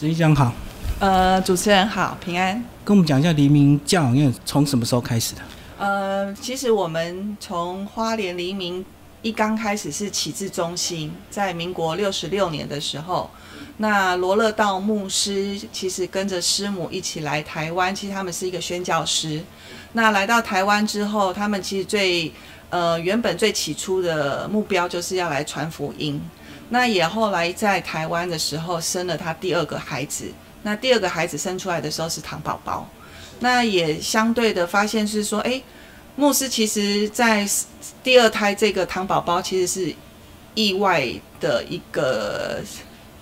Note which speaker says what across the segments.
Speaker 1: 执行长好，
Speaker 2: 呃，主持人好，平安。
Speaker 1: 跟我们讲一下黎明教养院从什么时候开始的？
Speaker 2: 呃，其实我们从花莲黎明一刚开始是启智中心，在民国六十六年的时候，那罗勒道牧师其实跟着师母一起来台湾，其实他们是一个宣教师。那来到台湾之后，他们其实最呃原本最起初的目标就是要来传福音。那也后来在台湾的时候生了他第二个孩子，那第二个孩子生出来的时候是糖宝宝。那也相对的发现是说，哎，牧师其实在第二胎这个糖宝宝其实是意外的一个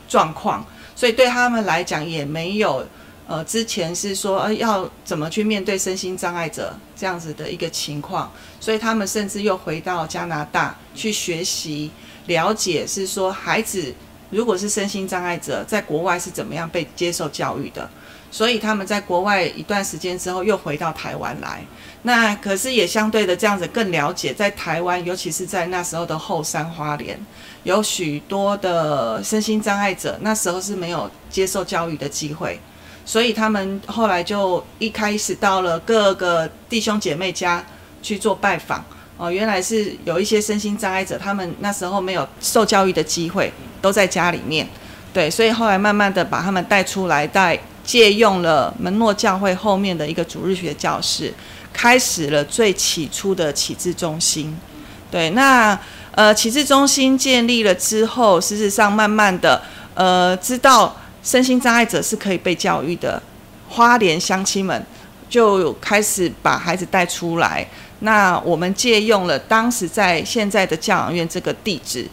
Speaker 2: 状况，所以对他们来讲也没有呃之前是说呃要怎么去面对身心障碍者这样子的一个情况，所以他们甚至又回到加拿大去学习了解，是说孩子如果是身心障碍者，在国外是怎么样被接受教育的。所以他们在国外一段时间之后又回到台湾来，那可是也相对的这样子更了解，在台湾，尤其是在那时候的后山花莲，有许多的身心障碍者，那时候是没有接受教育的机会，所以他们后来就一开始到了各个弟兄姐妹家去做拜访，哦，原来是有一些身心障碍者，他们那时候没有受教育的机会，都在家里面，对，所以后来慢慢的把他们带出来带。借用了门诺教会后面的一个主日学教室，开始了最起初的启智中心。对，那呃启智中心建立了之后，事实上慢慢的呃知道身心障碍者是可以被教育的，花莲乡亲们就开始把孩子带出来。那我们借用了当时在现在的教养院这个地址。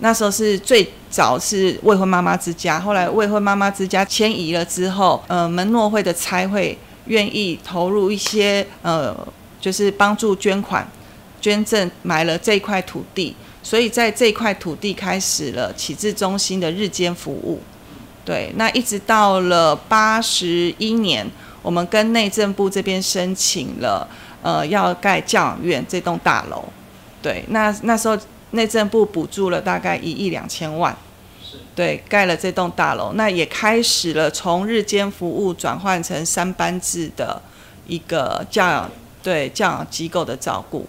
Speaker 2: 那时候是最早是未婚妈妈之家，后来未婚妈妈之家迁移了之后，呃，门诺会的差会愿意投入一些呃，就是帮助捐款、捐赠买了这块土地，所以在这块土地开始了启智中心的日间服务。对，那一直到了八十一年，我们跟内政部这边申请了，呃，要盖教养院这栋大楼。对，那那时候。内政部补助了大概一亿两千万，对，盖了这栋大楼，那也开始了从日间服务转换成三班制的一个教养，对教养机构的照顾。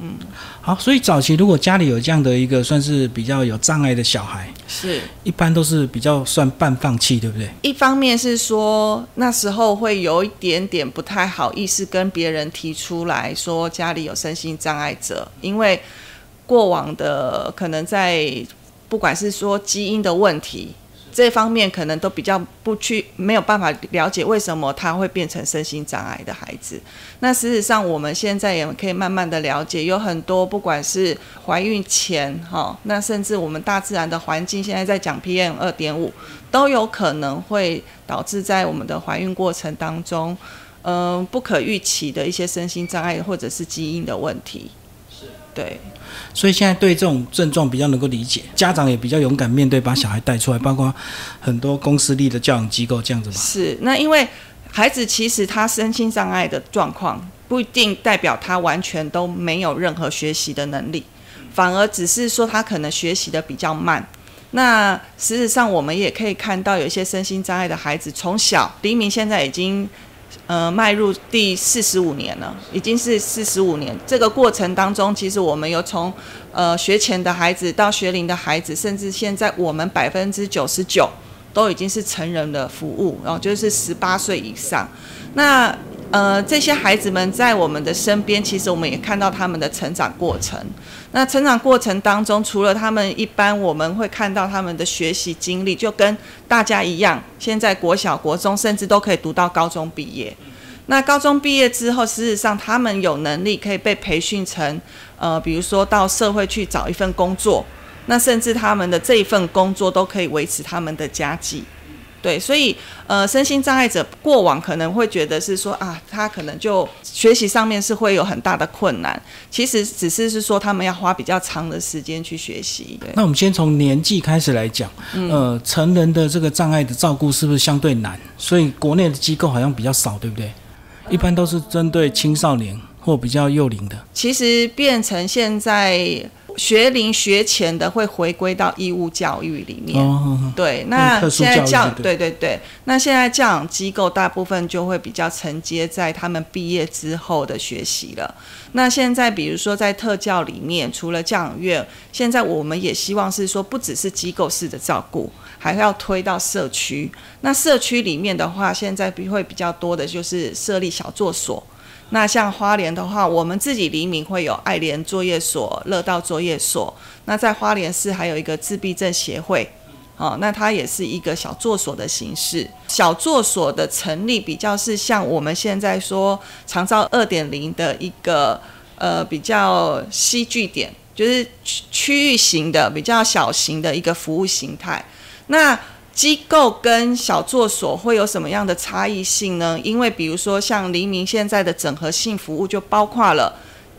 Speaker 1: 嗯，好，所以早期如果家里有这样的一个算是比较有障碍的小孩，
Speaker 2: 是
Speaker 1: 一般都是比较算半放弃，对不对？
Speaker 2: 一方面是说那时候会有一点点不太好意思跟别人提出来说家里有身心障碍者，因为。过往的可能在不管是说基因的问题这方面，可能都比较不去没有办法了解为什么他会变成身心障碍的孩子。那事实上，我们现在也可以慢慢的了解，有很多不管是怀孕前哈，那甚至我们大自然的环境现在在讲 PM 二点五，都有可能会导致在我们的怀孕过程当中，嗯，不可预期的一些身心障碍或者是基因的问题。是，对。
Speaker 1: 所以现在对这种症状比较能够理解，家长也比较勇敢面对，把小孩带出来，包括很多公司立的教养机构这样子嘛。
Speaker 2: 是，那因为孩子其实他身心障碍的状况，不一定代表他完全都没有任何学习的能力，反而只是说他可能学习的比较慢。那事实上我们也可以看到，有一些身心障碍的孩子，从小黎明现在已经。呃，迈入第四十五年了，已经是四十五年。这个过程当中，其实我们有从呃学前的孩子到学龄的孩子，甚至现在我们百分之九十九都已经是成人的服务，然后就是十八岁以上。那呃，这些孩子们在我们的身边，其实我们也看到他们的成长过程。那成长过程当中，除了他们一般我们会看到他们的学习经历，就跟大家一样，现在国小、国中，甚至都可以读到高中毕业。那高中毕业之后，事实上他们有能力可以被培训成，呃，比如说到社会去找一份工作，那甚至他们的这一份工作都可以维持他们的家计。对，所以呃，身心障碍者过往可能会觉得是说啊，他可能就学习上面是会有很大的困难。其实只是是说他们要花比较长的时间去学习。
Speaker 1: 那我们先从年纪开始来讲，呃，成人的这个障碍的照顾是不是相对难？所以国内的机构好像比较少，对不对？一般都是针对青少年或比较幼龄的。
Speaker 2: 其实变成现在。学龄学前的会回归到义务教育里面。
Speaker 1: 哦，
Speaker 2: 对，那现在教
Speaker 1: 对
Speaker 2: 对对，那现在教养机构大部分就会比较承接在他们毕业之后的学习了。那现在比如说在特教里面，除了教养院，现在我们也希望是说，不只是机构式的照顾，还要推到社区。那社区里面的话，现在比会比较多的就是设立小作所。那像花莲的话，我们自己黎明会有爱莲作业所、乐道作业所。那在花莲市还有一个自闭症协会，哦，那它也是一个小作所的形式。小作所的成立比较是像我们现在说长照二点零的一个呃比较戏剧点，就是区区域型的比较小型的一个服务形态。那机构跟小作所会有什么样的差异性呢？因为比如说像黎明现在的整合性服务就包括了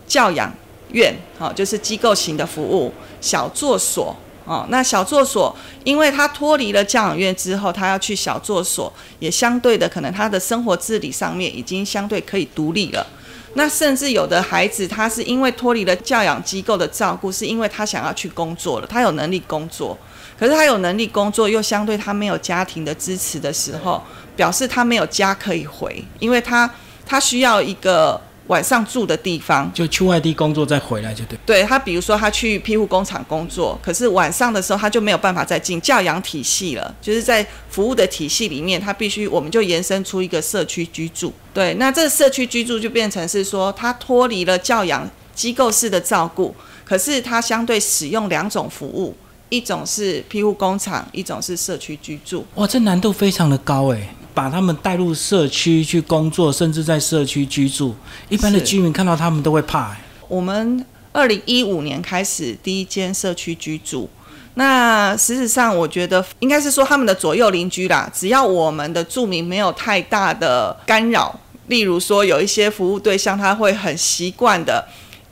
Speaker 2: 教养院，好、就是机构型的服务；小作所，哦，那小作所，因为他脱离了教养院之后，他要去小作所，也相对的可能他的生活自理上面已经相对可以独立了。那甚至有的孩子，他是因为脱离了教养机构的照顾，是因为他想要去工作了，他有能力工作，可是他有能力工作，又相对他没有家庭的支持的时候，表示他没有家可以回，因为他他需要一个晚上住的地方。
Speaker 1: 就去外地工作再回来就对。
Speaker 2: 对他，比如说他去庇护工厂工作，可是晚上的时候他就没有办法再进教养体系了，就是在服务的体系里面，他必须我们就延伸出一个社区居住。对，那这个社区居住就变成是说他脱离了教养机构式的照顾，可是他相对使用两种服务，一种是庇护工厂，一种是社区居住。
Speaker 1: 哇，这难度非常的高哎，把他们带入社区去工作，甚至在社区居住，一般的居民看到他们都会怕哎。
Speaker 2: 我们二零一五年开始第一间社区居住。那实质上，我觉得应该是说他们的左右邻居啦，只要我们的住民没有太大的干扰，例如说有一些服务对象他会很习惯的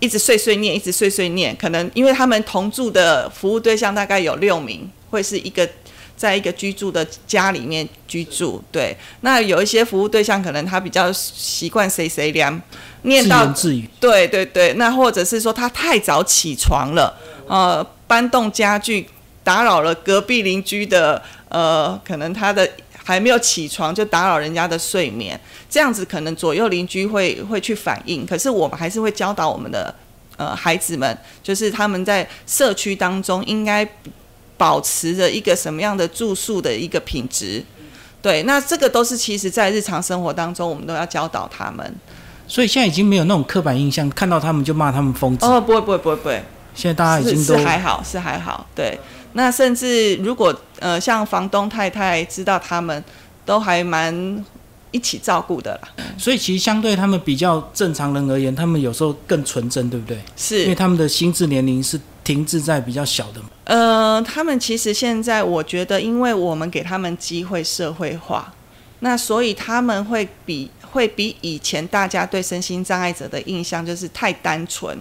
Speaker 2: 一直碎碎念，一直碎碎念，可能因为他们同住的服务对象大概有六名，会是一个在一个居住的家里面居住。对，那有一些服务对象可能他比较习惯谁谁凉，念到
Speaker 1: 言自语，
Speaker 2: 对对对，那或者是说他太早起床了，呃，搬动家具打扰了隔壁邻居的，呃，可能他的还没有起床就打扰人家的睡眠，这样子可能左右邻居会会去反映，可是我们还是会教导我们的呃孩子们，就是他们在社区当中应该保持着一个什么样的住宿的一个品质。对，那这个都是其实在日常生活当中，我们都要教导他们。
Speaker 1: 所以现在已经没有那种刻板印象，看到他们就骂他们疯子。
Speaker 2: 哦，不会不会不会不会，
Speaker 1: 现在大家已经
Speaker 2: 是
Speaker 1: 都
Speaker 2: 是还好，是还好，对。那甚至如果呃，像房东太太知道他们，都还蛮一起照顾的啦。
Speaker 1: 所以其实相对他们比较正常人而言，他们有时候更纯真，对不对？是因为，他们的心智年龄是停滞在比较小的嘛。
Speaker 2: 呃，他们其实现在我觉得，因为我们给他们机会社会化，那所以他们会比会比以前大家对身心障碍者的印象就是太单纯。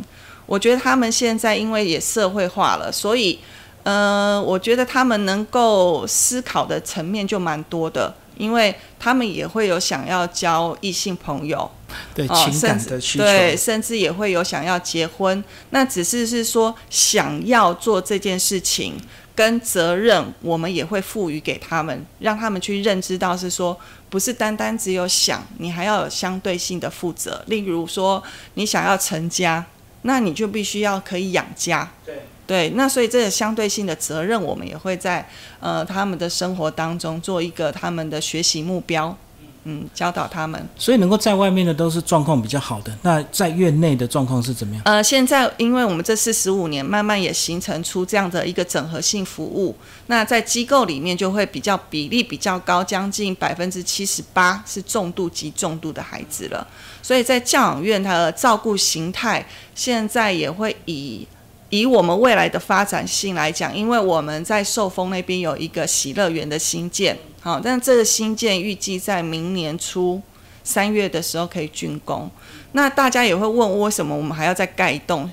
Speaker 2: 我觉得他们现在因为也社会化了，所以呃，我觉得他们能够思考的层面就蛮多的，因为他们也会有想要交异性朋友，
Speaker 1: 对
Speaker 2: 哦
Speaker 1: 情感的需求，
Speaker 2: 对，甚至也会有想要结婚，那只是是说想要做这件事情跟责任，我们也会赋予给他们，让他们去认知到是说，不是单单只有想，你还要有相对性的负责。例如说，你想要成家，那你就必须要可以养家。
Speaker 1: 对
Speaker 2: 对，那所以这个相对性的责任，我们也会在呃他们的生活当中做一个他们的学习目标，嗯，教导他们。
Speaker 1: 所以能够在外面的都是状况比较好的。那在院内的状况是怎么样？
Speaker 2: 呃，现在因为我们这四十五年，慢慢也形成出这样的一个整合性服务。那在机构里面就会比较比例比较高，将近百分之七十八是重度及重度的孩子了。所以在教养院，它的照顾形态现在也会以以我们未来的发展性来讲，因为我们在寿丰那边有一个喜乐园的新建，好，但这个新建预计在明年初三月的时候可以竣工。那大家也会问，为什么我们还要再盖一栋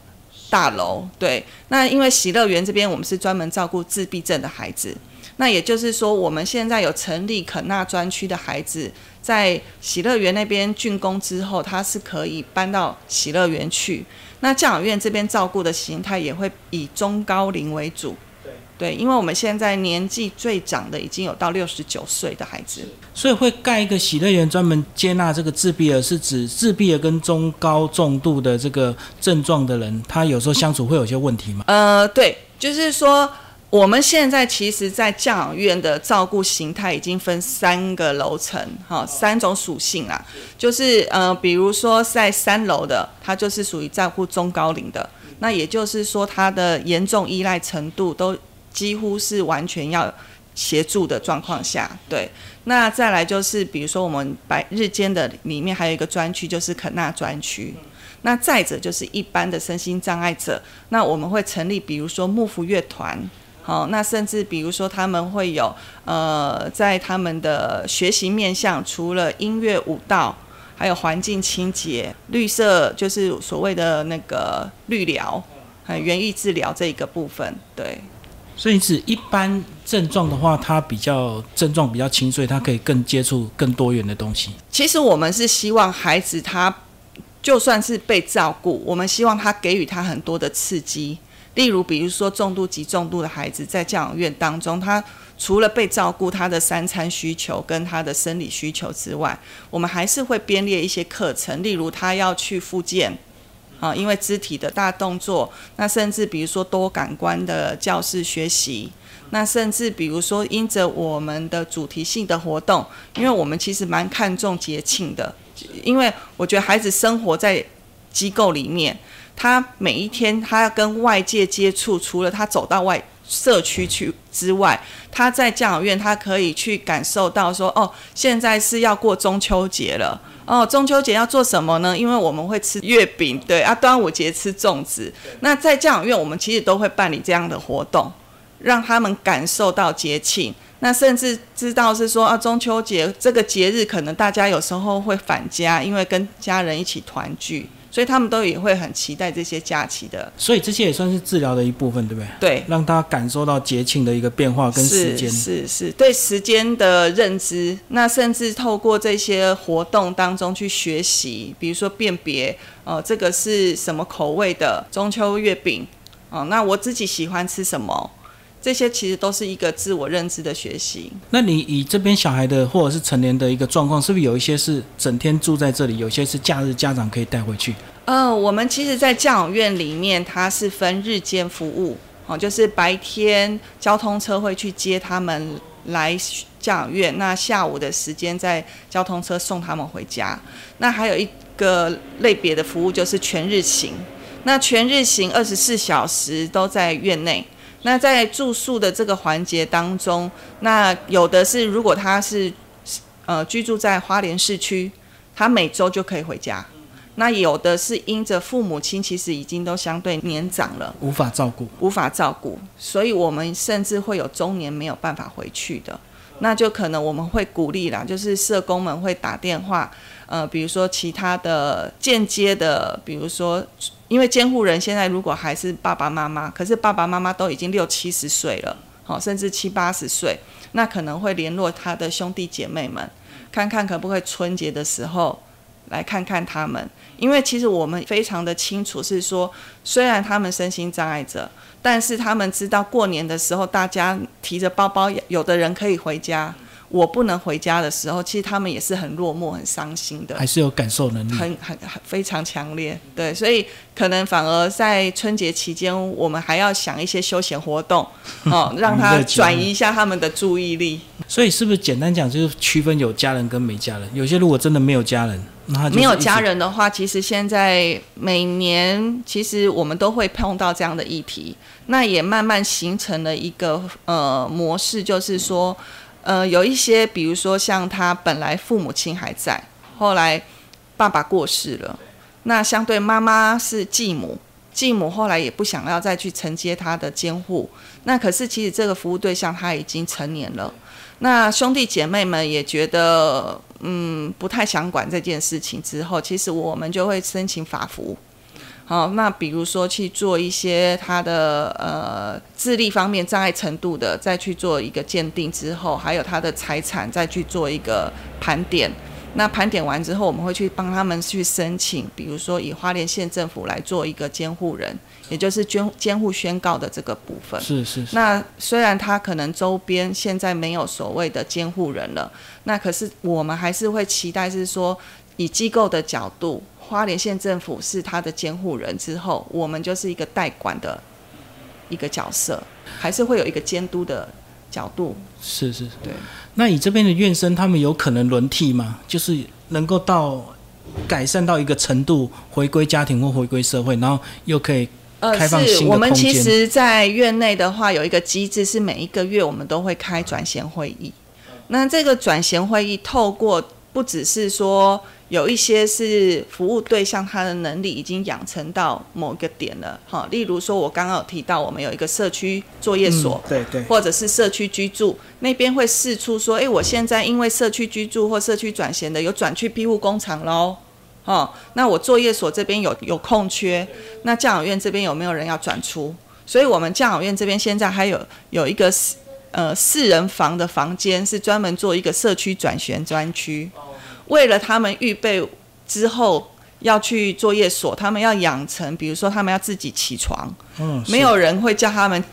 Speaker 2: 大楼？对，那因为喜乐园这边我们是专门照顾自闭症的孩子，那也就是说，我们现在有成立肯纳专区的孩子，在喜乐园那边竣工之后，他是可以搬到喜乐园去。那教养院这边照顾的形态也会以中高龄为主。对，因为我们现在年纪最长的已经有到六十九岁的孩子，
Speaker 1: 所以会盖一个喜乐园，专门接纳这个自闭儿，是指自闭儿跟中高重度的这个症状的人，他有时候相处会有些问题吗？
Speaker 2: 呃，对，就是说我们现在其实，在教养院的照顾形态已经分三个楼层，哈，三种属性啦，就是呃，比如说在三楼的，它就是属于照顾中高龄的，那也就是说，它的严重依赖程度都。几乎是完全要协助的状况下，对。那再来就是，比如说我们白日间的里面还有一个专区，就是肯纳专区。那再者就是一般的身心障碍者，那我们会成立，比如说幕府乐团，好，那甚至比如说他们会有呃，在他们的学习面向，除了音乐、舞蹈，还有环境清洁、绿色，就是所谓的那个绿疗，还有园艺治疗这一个部分，对。
Speaker 1: 所以是一般症状的话，他比较症状比较轻，所以他可以更接触更多元的东西。
Speaker 2: 其实我们是希望孩子他就算是被照顾，我们希望他给予他很多的刺激。例如，比如说重度及重度的孩子在教养院当中，他除了被照顾他的三餐需求跟他的生理需求之外，我们还是会编列一些课程，例如他要去复健。啊，因为肢体的大动作，那甚至比如说多感官的教室学习，那甚至比如说因着我们的主题性的活动，因为我们其实蛮看重节庆的，因为我觉得孩子生活在机构里面，他每一天他要跟外界接触，除了他走到外社区去之外，他在教养院他可以去感受到说，哦，现在是要过中秋节了。哦，中秋节要做什么呢？因为我们会吃月饼，对啊，端午节吃粽子。那在教养院，我们其实都会办理这样的活动，让他们感受到节庆。那甚至知道是说啊，中秋节这个节日，可能大家有时候会返家，因为跟家人一起团聚。所以他们都也会很期待这些假期的，
Speaker 1: 所以这些也算是治疗的一部分，对不对？
Speaker 2: 对，
Speaker 1: 让他感受到节庆的一个变化跟时间，
Speaker 2: 是是，对时间的认知。那甚至透过这些活动当中去学习，比如说辨别，哦，这个是什么口味的中秋月饼，哦，那我自己喜欢吃什么？这些其实都是一个自我认知的学习。
Speaker 1: 那你以这边小孩的或者是成年的一个状况，是不是有一些是整天住在这里，有些是假日家长可以带回去？
Speaker 2: 呃，我们其实，在教养院里面，它是分日间服务，哦，就是白天交通车会去接他们来教养院，那下午的时间在交通车送他们回家。那还有一个类别的服务就是全日行，那全日行二十四小时都在院内。那在住宿的这个环节当中，那有的是如果他是呃居住在花莲市区，他每周就可以回家。那有的是因着父母亲其实已经都相对年长了，
Speaker 1: 无法照顾，
Speaker 2: 无法照顾，所以我们甚至会有中年没有办法回去的。那就可能我们会鼓励啦，就是社工们会打电话，呃，比如说其他的间接的，比如说。因为监护人现在如果还是爸爸妈妈，可是爸爸妈妈都已经六七十岁了，好，甚至七八十岁，那可能会联络他的兄弟姐妹们，看看可不可以春节的时候来看看他们。因为其实我们非常的清楚，是说虽然他们身心障碍者，但是他们知道过年的时候大家提着包包，有的人可以回家。我不能回家的时候，其实他们也是很落寞、很伤心的，
Speaker 1: 还是有感受能力，
Speaker 2: 很很很非常强烈。对，所以可能反而在春节期间，我们还要想一些休闲活动，哦，让他转移一下他们的注意力。
Speaker 1: 所以是不是简单讲，就是区分有家人跟没家人？有些如果真的没有家人，那
Speaker 2: 没有家人的话，其实现在每年其实我们都会碰到这样的议题，那也慢慢形成了一个呃模式，就是说。呃，有一些，比如说像他本来父母亲还在，后来爸爸过世了，那相对妈妈是继母，继母后来也不想要再去承接他的监护，那可是其实这个服务对象他已经成年了，那兄弟姐妹们也觉得嗯不太想管这件事情之后，其实我们就会申请法服。好，那比如说去做一些他的呃智力方面障碍程度的，再去做一个鉴定之后，还有他的财产再去做一个盘点，那盘点完之后，我们会去帮他们去申请，比如说以花莲县政府来做一个监护人，也就是监监护宣告的这个部分。
Speaker 1: 是是是。
Speaker 2: 那虽然他可能周边现在没有所谓的监护人了，那可是我们还是会期待是说，以机构的角度，花莲县政府是他的监护人之后，我们就是一个代管的一个角色，还是会有一个监督的角度。
Speaker 1: 是是是。
Speaker 2: 对。
Speaker 1: 那你这边的院生，他们有可能轮替吗？就是能够到改善到一个程度，回归家庭或回归社会，然后又可以开放。
Speaker 2: 我们其实，在院内的话，有一个机制，是每一个月我们都会开转衔会议。那这个转衔会议，透过不只是说。有一些是服务对象，他的能力已经养成到某个点了，哈。例如说，我刚刚有提到，我们有一个社区作业所，
Speaker 1: 对对，
Speaker 2: 或者是社区居住那边会试出说，哎，我现在因为社区居住或社区转型的有转去庇护工厂喽，哦，那我作业所这边有有空缺，那教养院这边有没有人要转出？所以我们教养院这边现在还有有一个四呃四人房的房间，是专门做一个社区转学专区。为了他们预备之后要去作业所，他们要养成，比如说他们要自己起床，嗯，没有人会叫他们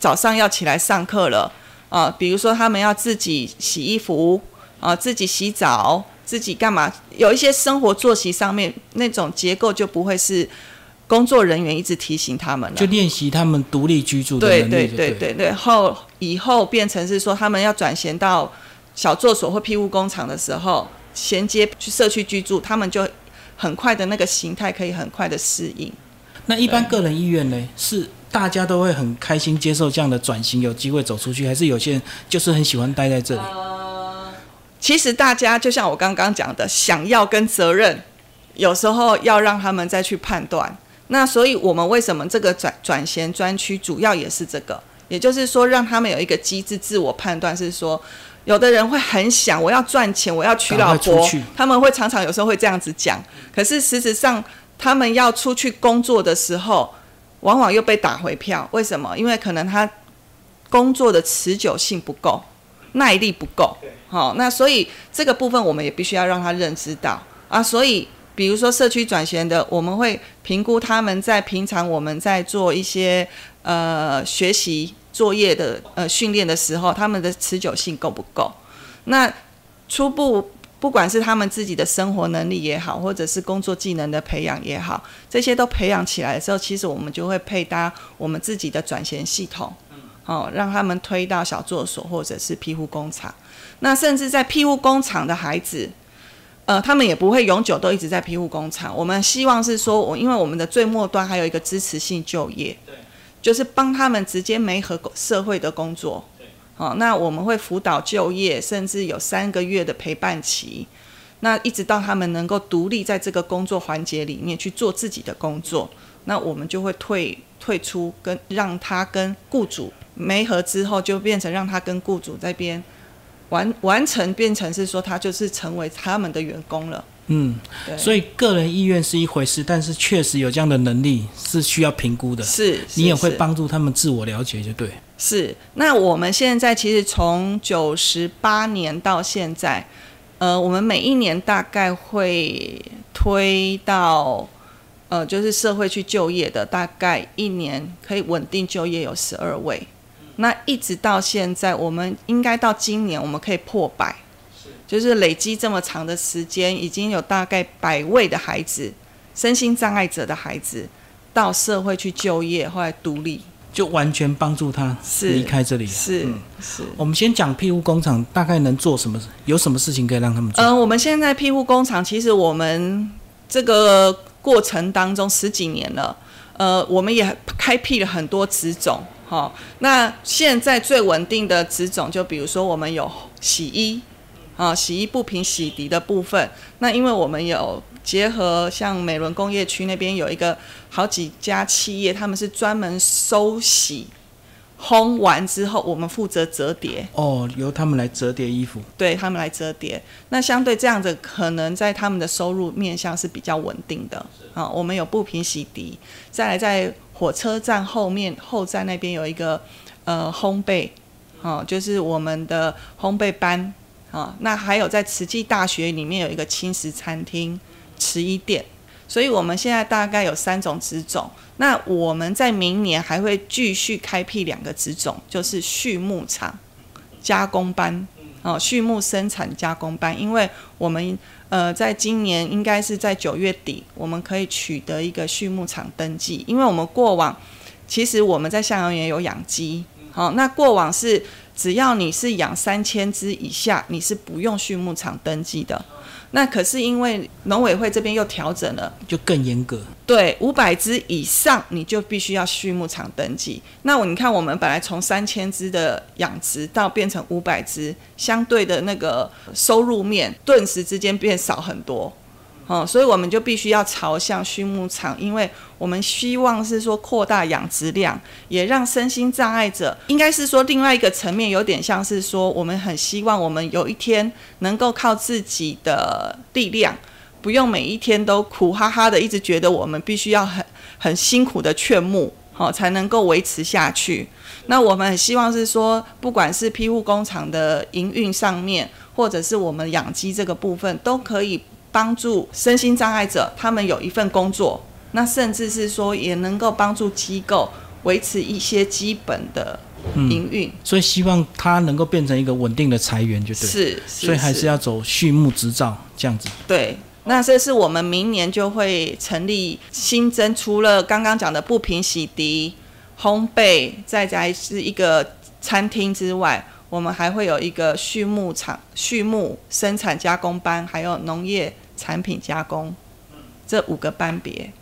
Speaker 2: 早上要起来上课了啊。比如说他们要自己洗衣服啊，自己洗澡，自己干嘛？有一些生活作息上面那种结构就不会是工作人员一直提醒他们了，
Speaker 1: 就练习他们独立居住的
Speaker 2: 能力。对对对对对，后以后变成是说他们要转衔到小作所或庇护工厂的时候。衔接去社区居住，他们就很快的那个形态可以很快的适应。
Speaker 1: 那一般个人意愿呢？是大家都会很开心接受这样的转型，有机会走出去，还是有些人就是很喜欢待在这里？
Speaker 2: 其实大家就像我刚刚讲的，想要跟责任，有时候要让他们再去判断。那所以我们为什么这个转转型专区主要也是这个，也就是说让他们有一个机制自我判断，是说。有的人会很想，我要赚钱，我要娶老婆，他们会常常有时候会这样子讲。可是事实上，他们要出去工作的时候，往往又被打回票。为什么？因为可能他工作的持久性不够，耐力不够。好，那所以这个部分我们也必须要让他认知到啊。所以，比如说社区转型的，我们会评估他们在平常我们在做一些呃学习。作业的呃训练的时候，他们的持久性够不够？那初步不管是他们自己的生活能力也好，或者是工作技能的培养也好，这些都培养起来的时候，其实我们就会配搭我们自己的转衔系统，哦，让他们推到小作所或者是庇护工厂。那甚至在庇护工厂的孩子，呃，他们也不会永久都一直在庇护工厂。我们希望是说，我因为我们的最末端还有一个支持性就业。就是帮他们直接没合社会的工作，好，那我们会辅导就业，甚至有三个月的陪伴期，那一直到他们能够独立在这个工作环节里面去做自己的工作，那我们就会退退出，跟让他跟雇主没合之后，就变成让他跟雇主这边完完成，变成是说他就是成为他们的员工了。
Speaker 1: 嗯，所以个人意愿是一回事，但是确实有这样的能力是需要评估的。
Speaker 2: 是，
Speaker 1: 你也会帮助他们自我了解，就对。
Speaker 2: 是，那我们现在其实从九十八年到现在，呃，我们每一年大概会推到，呃，就是社会去就业的，大概一年可以稳定就业有十二位。那一直到现在，我们应该到今年我们可以破百。就是累积这么长的时间，已经有大概百位的孩子，身心障碍者的孩子，到社会去就业，后来独立，
Speaker 1: 就完全帮助他离开这里。
Speaker 2: 是是。
Speaker 1: 我们先讲庇护工厂大概能做什么，有什么事情可以让他们做？
Speaker 2: 嗯，我们现在庇护工厂，其实我们这个过程当中十几年了，呃，我们也开辟了很多职种，哈。那现在最稳定的职种，就比如说我们有洗衣。啊，洗衣布平洗涤的部分，那因为我们有结合像美伦工业区那边有一个好几家企业，他们是专门收洗烘完之后，我们负责折叠。
Speaker 1: 哦，由他们来折叠衣服。
Speaker 2: 对他们来折叠，那相对这样子，可能在他们的收入面向是比较稳定的。啊，我们有布品洗涤，再来在火车站后面后站那边有一个呃烘焙，哦，就是我们的烘焙班。啊，那还有在慈济大学里面有一个轻食餐厅慈一店，所以我们现在大概有三种植种。那我们在明年还会继续开辟两个植种，就是畜牧场加工班哦，畜牧生产加工班，因为我们呃在今年应该是在九月底，我们可以取得一个畜牧场登记，因为我们过往其实我们在向阳园有养鸡，好，那过往是。只要你是养三千只以下，你是不用畜牧场登记的。那可是因为农委会这边又调整了，
Speaker 1: 就更严格。
Speaker 2: 对，五百只以上你就必须要畜牧场登记。那我你看，我们本来从三千只的养殖到变成五百只，相对的那个收入面顿时之间变少很多。哦，所以我们就必须要朝向畜牧场，因为我们希望是说扩大养殖量，也让身心障碍者，应该是说另外一个层面，有点像是说，我们很希望我们有一天能够靠自己的力量，不用每一天都苦哈哈的，一直觉得我们必须要很很辛苦的劝募，好才能够维持下去。那我们很希望是说，不管是庇护工厂的营运上面，或者是我们养鸡这个部分，都可以。帮助身心障碍者，他们有一份工作，那甚至是说也能够帮助机构维持一些基本的营运。
Speaker 1: 所以希望它能够变成一个稳定的财源，就对。
Speaker 2: 是，
Speaker 1: 所以还是要走畜牧执照这样子。
Speaker 2: 对，那这是我们明年就会成立新增，除了刚刚讲的不平洗涤、烘焙，再加是一个餐厅之外。我们还会有一个畜牧场、畜牧生产加工班，还有农业产品加工，这五个班别。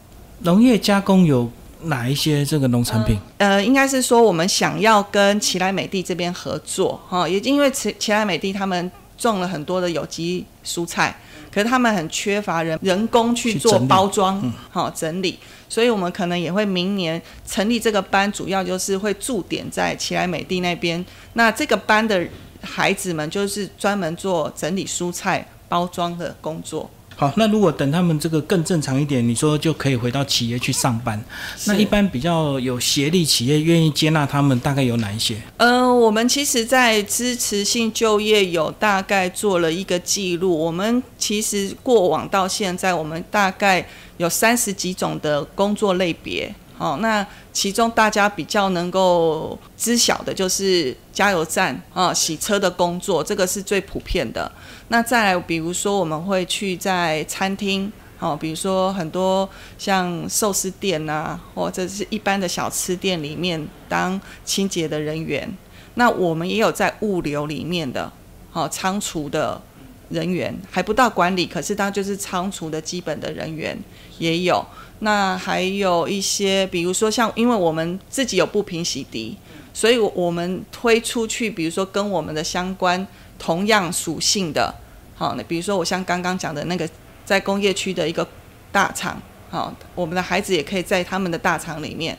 Speaker 1: 农业加工有哪一些这个农产品？
Speaker 2: 呃，应该是说我们想要跟奇莱美地这边合作，哈，也因为奇奇莱美地他们种了很多的有机蔬菜。可是他们很缺乏人人工去做包装，好整理，所以我们可能也会明年成立这个班，主要就是会驻点在奇莱美地那边。那这个班的孩子们就是专门做整理蔬菜包装的工作。
Speaker 1: 好，那如果等他们这个更正常一点，你说就可以回到企业去上班。那一般比较有协力企业愿意接纳他们，大概有哪一些？
Speaker 2: 嗯，我们其实，在支持性就业有大概做了一个记录。我们其实过往到现在，我们大概有三十几种的工作类别。哦，那其中大家比较能够知晓的就是加油站啊、洗车的工作，这个是最普遍的。那再来，比如说我们会去在餐厅，哦，比如说很多像寿司店呐，或者是一般的小吃店里面当清洁的人员。那我们也有在物流里面的，好仓储的人员，还不到管理，可是他就是仓储的基本的人员也有。那还有一些，比如说像，因为我们自己有不平洗涤，所以我们推出去，比如说跟我们的相关同样属性的。好，那比如说我像刚刚讲的那个，在工业区的一个大厂，好，我们的孩子也可以在他们的大厂里面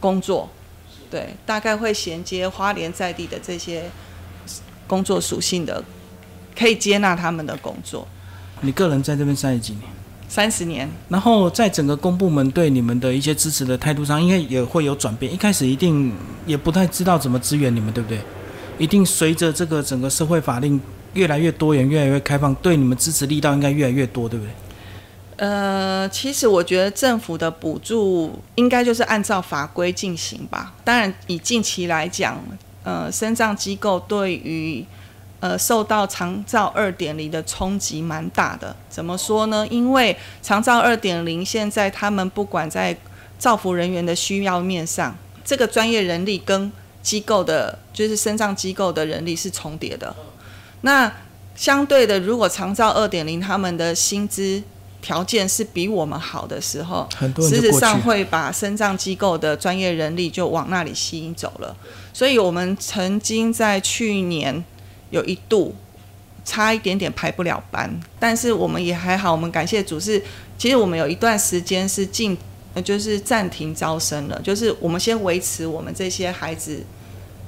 Speaker 2: 工作，对，大概会衔接花莲在地的这些工作属性的，可以接纳他们的工作。
Speaker 1: 你个人在这边三十几年？
Speaker 2: 三十年。
Speaker 1: 然后在整个公部门对你们的一些支持的态度上，应该也会有转变。一开始一定也不太知道怎么支援你们，对不对？一定随着这个整个社会法令。越来越多元，越来越开放，对你们支持力道应该越来越多，对不对？
Speaker 2: 呃，其实我觉得政府的补助应该就是按照法规进行吧。当然，以近期来讲，呃，生障机构对于呃受到长照二点零的冲击蛮大的。怎么说呢？因为长照二点零现在他们不管在造福人员的需要面上，这个专业人力跟机构的，就是生障机构的人力是重叠的。那相对的，如果长照二点零他们的薪资条件是比我们好的时候，
Speaker 1: 实
Speaker 2: 质上会把身障机构的专业人力就往那里吸引走了。所以我们曾经在去年有一度差一点点排不了班，但是我们也还好，我们感谢主是，其实我们有一段时间是进，就是暂停招生了，就是我们先维持我们这些孩子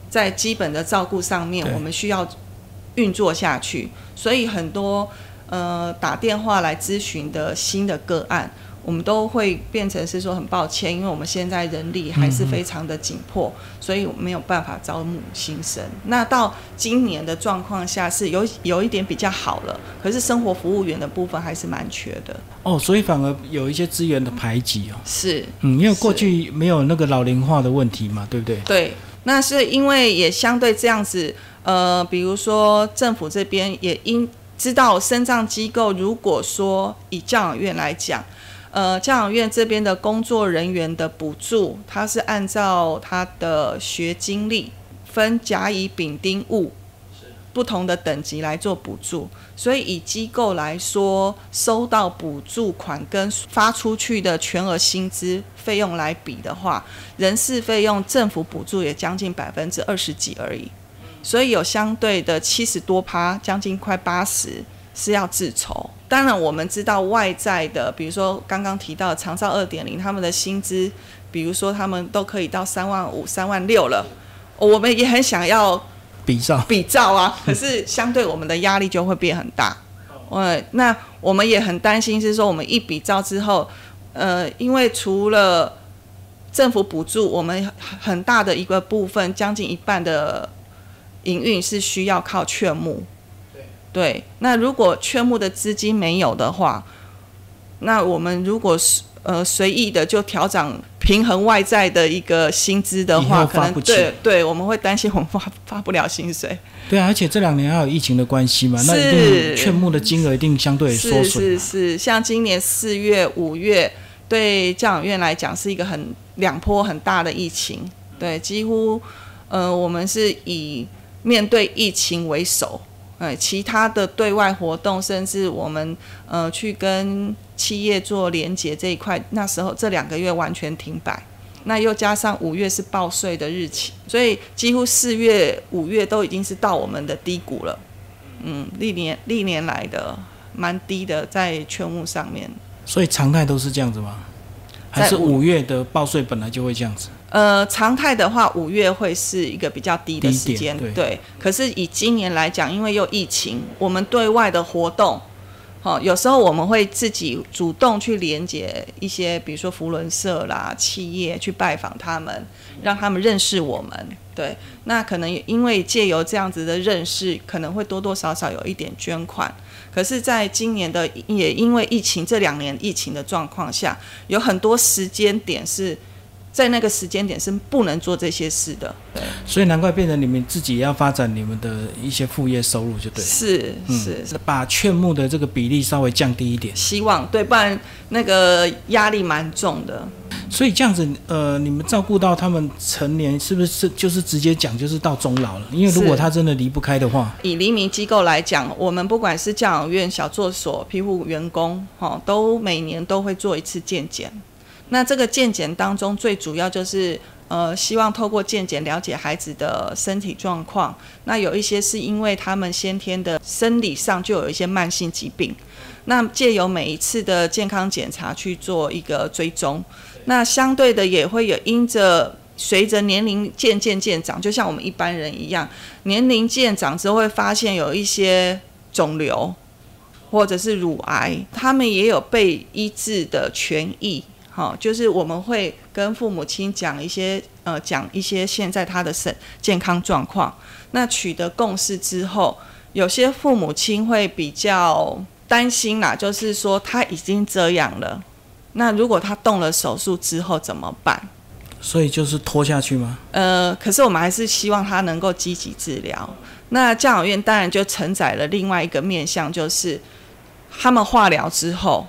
Speaker 2: 在基本的照顾上面，我们需要。运作下去，所以很多呃打电话来咨询的新的个案，我们都会变成是说很抱歉，因为我们现在人力还是非常的紧迫，所以没有办法招募新生。那到今年的状况下是有有一点比较好了，可是生活服务员的部分还是蛮缺的。
Speaker 1: 哦，所以反而有一些资源的排挤哦。
Speaker 2: 是，
Speaker 1: 嗯，因为过去没有那个老龄化的问题嘛，对不对？
Speaker 2: 对，那是因为也相对这样子，呃，比如说政府这边也应知道，生障机构如果说以教养院来讲。呃，教养院这边的工作人员的补助，它是按照他的学经历分甲乙丙丁戊不同的等级来做补助，所以以机构来说，收到补助款跟发出去的全额薪资费用来比的话，人事费用政府补助也将近百分之二十几而已，所以有相对的七十多趴，将近快八十是要自筹。当然，我们知道外在的，比如说刚刚提到长照二点零，他们的薪资，比如说他们都可以到三万五、三万六了，我们也很想要
Speaker 1: 比照
Speaker 2: 比照啊。可是相对我们的压力就会变很大。呃，那我们也很担心，是说我们一比照之后，呃，因为除了政府补助，我们很大的一个部分，将近一半的营运是需要靠劝募。对，那如果劝募的资金没有的话，那我们如果是呃随意的就调整平衡外在的一个薪资的话，可能对对，我们会担心我们发发不了薪水。
Speaker 1: 对啊，而且这两年还有疫情的关系嘛，那一定劝募的金额一定相对缩
Speaker 2: 水。是是是，像今年四月、五月，对教养院来讲是一个很两波很大的疫情，对，几乎呃我们是以面对疫情为首。哎，其他的对外活动，甚至我们呃去跟企业做连接这一块，那时候这两个月完全停摆。那又加上五月是报税的日期，所以几乎四月、五月都已经是到我们的低谷了。嗯，历年历年来的蛮低的，在券务上面。
Speaker 1: 所以常态都是这样子吗？还是五月的报税本来就会这样子？
Speaker 2: 呃，常态的话，五月会是一个比较低的时间，对。可是以今年来讲，因为又疫情，我们对外的活动，好，有时候我们会自己主动去连接一些，比如说福伦社啦、企业去拜访他们，让他们认识我们。对，那可能因为借由这样子的认识，可能会多多少少有一点捐款。可是，在今年的也因为疫情这两年疫情的状况下，有很多时间点是。在那个时间点是不能做这些事的，对，
Speaker 1: 所以难怪变成你们自己要发展你们的一些副业收入，就对，
Speaker 2: 是是，
Speaker 1: 把劝募的这个比例稍微降低一点，
Speaker 2: 希望对，不然那个压力蛮重的。
Speaker 1: 所以这样子，呃，你们照顾到他们成年，是不是就是直接讲就是到终老了？因为如果他真的离不开的话，
Speaker 2: 以黎明机构来讲，我们不管是教养院、小作所、庇护员工，哈，都每年都会做一次健检。那这个健检当中，最主要就是，呃，希望透过健检了解孩子的身体状况。那有一些是因为他们先天的生理上就有一些慢性疾病，那借由每一次的健康检查去做一个追踪。那相对的也会有因着随着年龄渐渐渐长，就像我们一般人一样，年龄渐长之后会发现有一些肿瘤或者是乳癌，他们也有被医治的权益。好，就是我们会跟父母亲讲一些，呃，讲一些现在他的身健康状况。那取得共识之后，有些父母亲会比较担心啦，就是说他已经这样了，那如果他动了手术之后怎么办？
Speaker 1: 所以就是拖下去吗？
Speaker 2: 呃，可是我们还是希望他能够积极治疗。那教养院当然就承载了另外一个面向，就是他们化疗之后。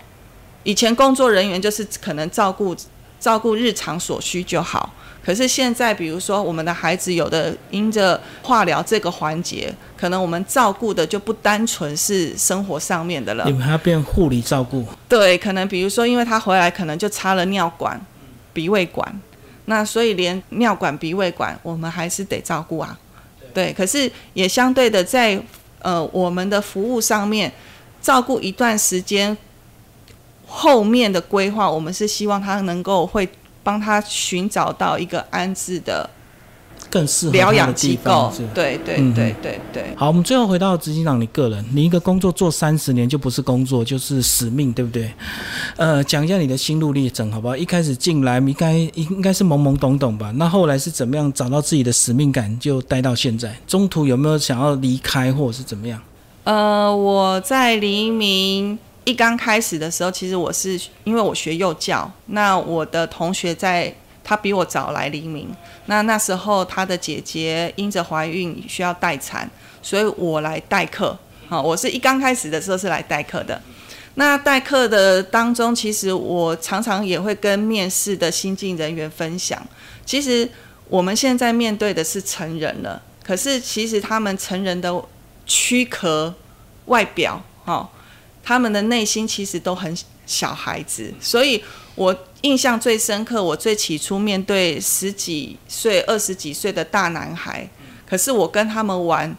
Speaker 2: 以前工作人员就是可能照顾照顾日常所需就好，可是现在比如说我们的孩子有的因着化疗这个环节，可能我们照顾的就不单纯是生活上面的了。
Speaker 1: 你们还要变护理照顾？
Speaker 2: 对，可能比如说因为他回来可能就插了尿管、鼻胃管，那所以连尿管、鼻胃管我们还是得照顾啊。对，可是也相对的在呃我们的服务上面照顾一段时间。后面的规划，我们是希望他能够会帮他寻找到一个安置的
Speaker 1: 更适合
Speaker 2: 疗养
Speaker 1: 他的地
Speaker 2: 机构。对对
Speaker 1: 嗯
Speaker 2: 对对对。
Speaker 1: 好，我们最后回到执行长你个人，你一个工作做三十年就不是工作，就是使命，对不对？呃，讲一下你的心路历程好不好？一开始进来应该应该是懵懵懂懂吧？那后来是怎么样找到自己的使命感，就待到现在？中途有没有想要离开，或者是怎么样？
Speaker 2: 呃，我在黎明一刚开始的时候，其实我是因为我学幼教，那我的同学在他比我早来黎明，那那时候他的姐姐因着怀孕需要待产，所以我来代课。好，我是一刚开始的时候是来代课的。那代课的当中，其实我常常也会跟面试的新进人员分享，其实我们现在面对的是成人了，可是其实他们成人的躯壳、外表，哈、他们的内心其实都很小孩子，所以我印象最深刻。我最起初面对十几岁、二十几岁的大男孩，可是我跟他们玩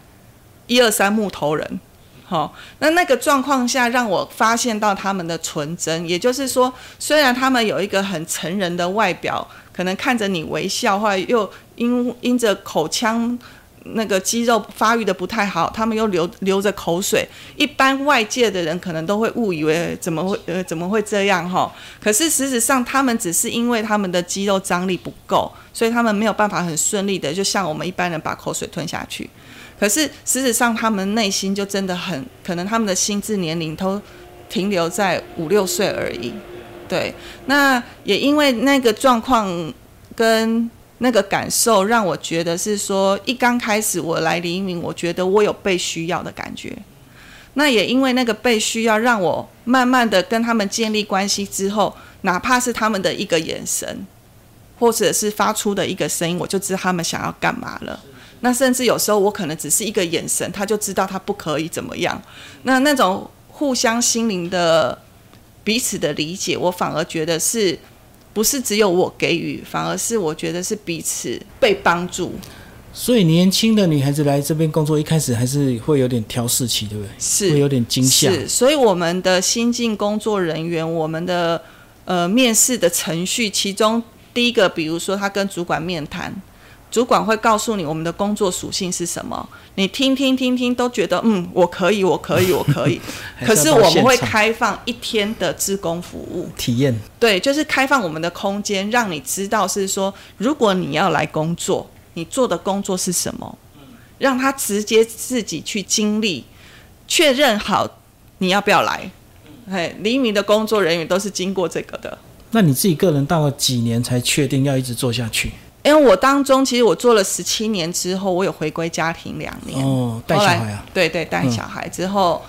Speaker 2: 一二三木头人。好、那那个状况下，让我发现到他们的纯真，也就是说，虽然他们有一个很成人的外表，可能看着你微笑，或者又因因着口腔那个肌肉发育的不太好，他们又流流着口水，一般外界的人可能都会误以为怎么会呃怎么会这样哈？可是事实上，他们只是因为他们的肌肉张力不够，所以他们没有办法很顺利的，就像我们一般人把口水吞下去。可是事实上，他们内心就真的很可能，他们的心智年龄都停留在五六岁而已。对，那也因为那个状况跟那个感受，让我觉得是说，一刚开始我来黎明，我觉得我有被需要的感觉。那也因为那个被需要，让我慢慢的跟他们建立关系之后，哪怕是他们的一个眼神，或者是发出的一个声音，我就知道他们想要干嘛了。那甚至有时候我可能只是一个眼神，他就知道他不可以怎么样。那那种互相心灵的彼此的理解，我反而觉得是不是只有我给予，反而是我觉得是彼此被帮助。
Speaker 1: 所以年轻的女孩子来这边工作，一开始还是会有点挑事期，对不对？
Speaker 2: 是
Speaker 1: 会有点惊吓。
Speaker 2: 是，所以我们的新进工作人员，我们的呃面试的程序，其中第一个，比如说他跟主管面谈，主管会告诉你我们的工作属性是什么，你听听听听都觉得嗯我可以我可以我可以，
Speaker 1: 还
Speaker 2: 可
Speaker 1: 是
Speaker 2: 我们会开放一天的职工服务，
Speaker 1: 体验，
Speaker 2: 对，就是开放我们的空间，让你知道是说，如果你要来工作，你做的工作是什么，让他直接自己去经历，确认好你要不要来。嘿，黎明的工作人员都是经过这个的。
Speaker 1: 那你自己个人到了几年才确定要一直做下去？
Speaker 2: 因为我当中其实我做了十七年之后，我有回归家庭两年。
Speaker 1: 哦，带
Speaker 2: 后来
Speaker 1: 小孩啊，
Speaker 2: 对对，带
Speaker 1: 嗯
Speaker 2: 小孩之后，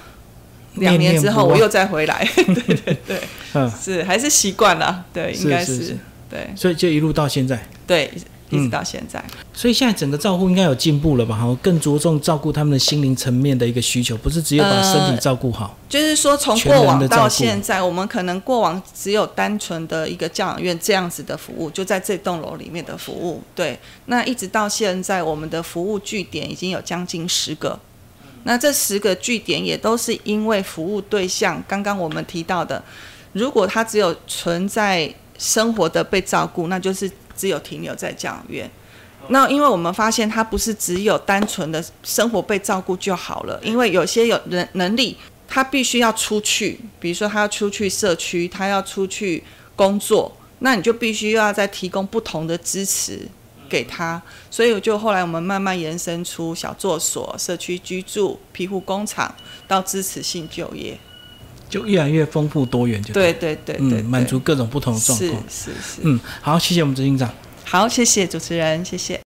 Speaker 1: 念
Speaker 2: 两年之后我又再回来。对对对，
Speaker 1: 嗯，
Speaker 2: 是还是习惯了。对，应该是对
Speaker 1: 所以就一路到现在。
Speaker 2: 对，一直
Speaker 1: 嗯
Speaker 2: 到现在。
Speaker 1: 所以现在整个照顾应该有进步了吧？哈，更着重照顾他们的心灵层面的一个需求，不是只有把身体照顾好。
Speaker 2: 就是说，从过往到现在，我们可能过往只有单纯的一个教养院这样子的服务，就在这栋楼里面的服务。对，那一直到现在，我们的服务据点已经有将近十个。那这十个据点也都是因为服务对象，刚刚我们提到的，如果他只有存在生活的被照顾，那就是只有停留在教养院。那因为我们发现，他不是只有单纯的生活被照顾就好了，因为有些有人能力，他必须要出去，比如说他要出去社区，他要出去工作，那你就必须要再提供不同的支持给他。所以就后来我们慢慢延伸出小作所、社区居住、庇护工厂到支持性就业。
Speaker 1: 就越来越丰富多元就，
Speaker 2: 对对对对对，
Speaker 1: 嗯，满足各种不同的状
Speaker 2: 是
Speaker 1: 况。
Speaker 2: 是是。
Speaker 1: 嗯，好，谢谢我们执行长。
Speaker 2: 好，谢谢主持人，谢谢。